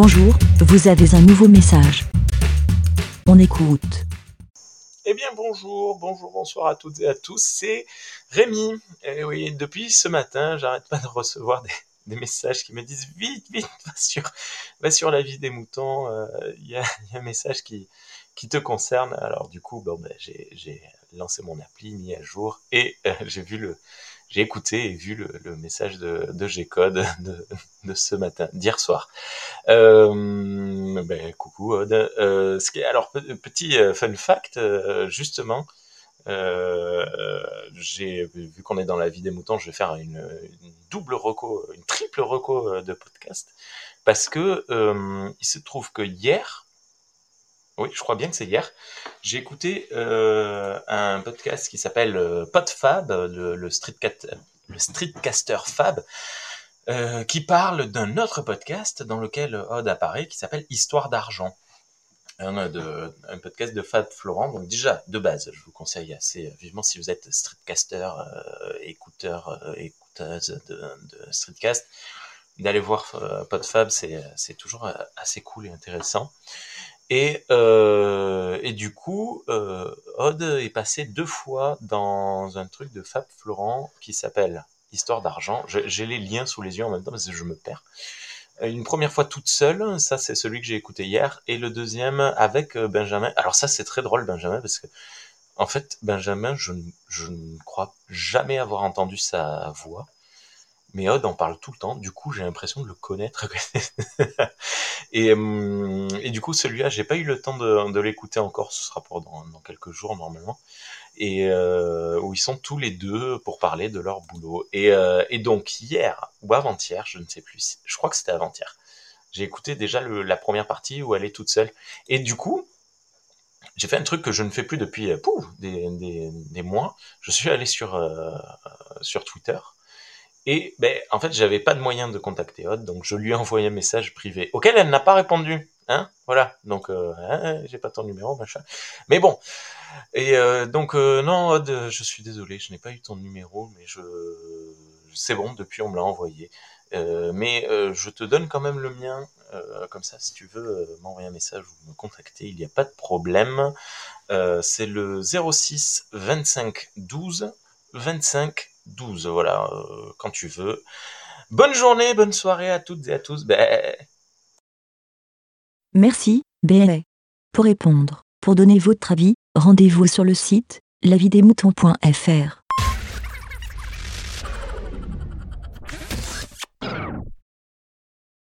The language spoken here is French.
Bonjour, vous avez un nouveau message. On écoute. Eh bien bonjour, bonjour, bonsoir à toutes et à tous, c'est Rémi. Et oui, depuis ce matin, j'arrête pas de recevoir des, messages qui me disent vite, vite, va sur, sur la vie des moutons, euh, il y, a, y, a, un message qui, qui te concerne. Alors du coup, bon, ben, j'ai lancé mon appli, mis à jour, et euh, j'ai vu le, j'ai écouté et vu le, le message de, de G-Code de, de, ce matin, d'hier soir. Euh, ben, coucou Odd. Euh, ce qui alors, petit euh, fun fact, euh, justement, euh, j'ai vu qu'on est dans la vie des moutons, je vais faire une, une double reco, une triple reco de podcast, parce que euh, il se trouve que hier, oui, je crois bien que c'est hier. J'ai écouté euh, un podcast qui s'appelle euh, Podfab, le, le, streetcat, le streetcaster Fab, euh, qui parle d'un autre podcast dans lequel Odd apparaît, qui s'appelle Histoire d'argent. Un, de, un podcast de Fab Florent. Donc déjà, de base, je vous conseille assez vivement si vous êtes streetcaster, euh, écouteur, euh, écouteuse de, de streetcast, d'aller voir euh, Podfab, c'est toujours assez cool et intéressant. Et, euh, et du coup, euh, Odd est passé deux fois dans un truc de Fab Florent qui s'appelle Histoire d'argent. J'ai les liens sous les yeux en même temps parce que je me perds. Une première fois toute seule, ça c'est celui que j'ai écouté hier, et le deuxième avec euh, Benjamin. Alors ça c'est très drôle Benjamin parce que en fait Benjamin, je, je ne crois jamais avoir entendu sa voix mais Odd en parle tout le temps, du coup j'ai l'impression de le connaître. et, hum, et, du coup celui-là, j'ai pas eu le temps de, l'écouter encore, ce sera pour dans, quelques jours normalement, et euh, où ils sont tous les deux pour parler de leur boulot. Et, euh, donc hier, ou avant-hier, je ne sais plus, je crois que c'était avant-hier, j'ai écouté déjà la première partie où elle est toute seule. Et du coup, j'ai fait un truc que je ne fais plus depuis pouf, des, mois, je suis allé sur, euh, sur Twitter, et ben, en fait, j'avais pas de moyen de contacter Odd, donc je lui ai envoyé un message privé auquel elle n'a pas répondu. Hein voilà, donc euh, hein, j'ai pas ton numéro, machin. Mais bon, et euh, donc euh, non, Odd, je suis désolé, je n'ai pas eu ton numéro, mais je, c'est bon, depuis on me l'a envoyé. Euh, mais euh, je te donne quand même le mien, euh, comme ça, si tu veux m'envoyer un message ou me contacter, il n'y a pas de problème. c'est le 06 25 12 25 12, voilà, euh, quand tu veux. Bonne journée, bonne soirée à toutes et à tous. Merci, BLA. Pour répondre, pour donner votre avis, rendez-vous sur le site lavidemouton.fr.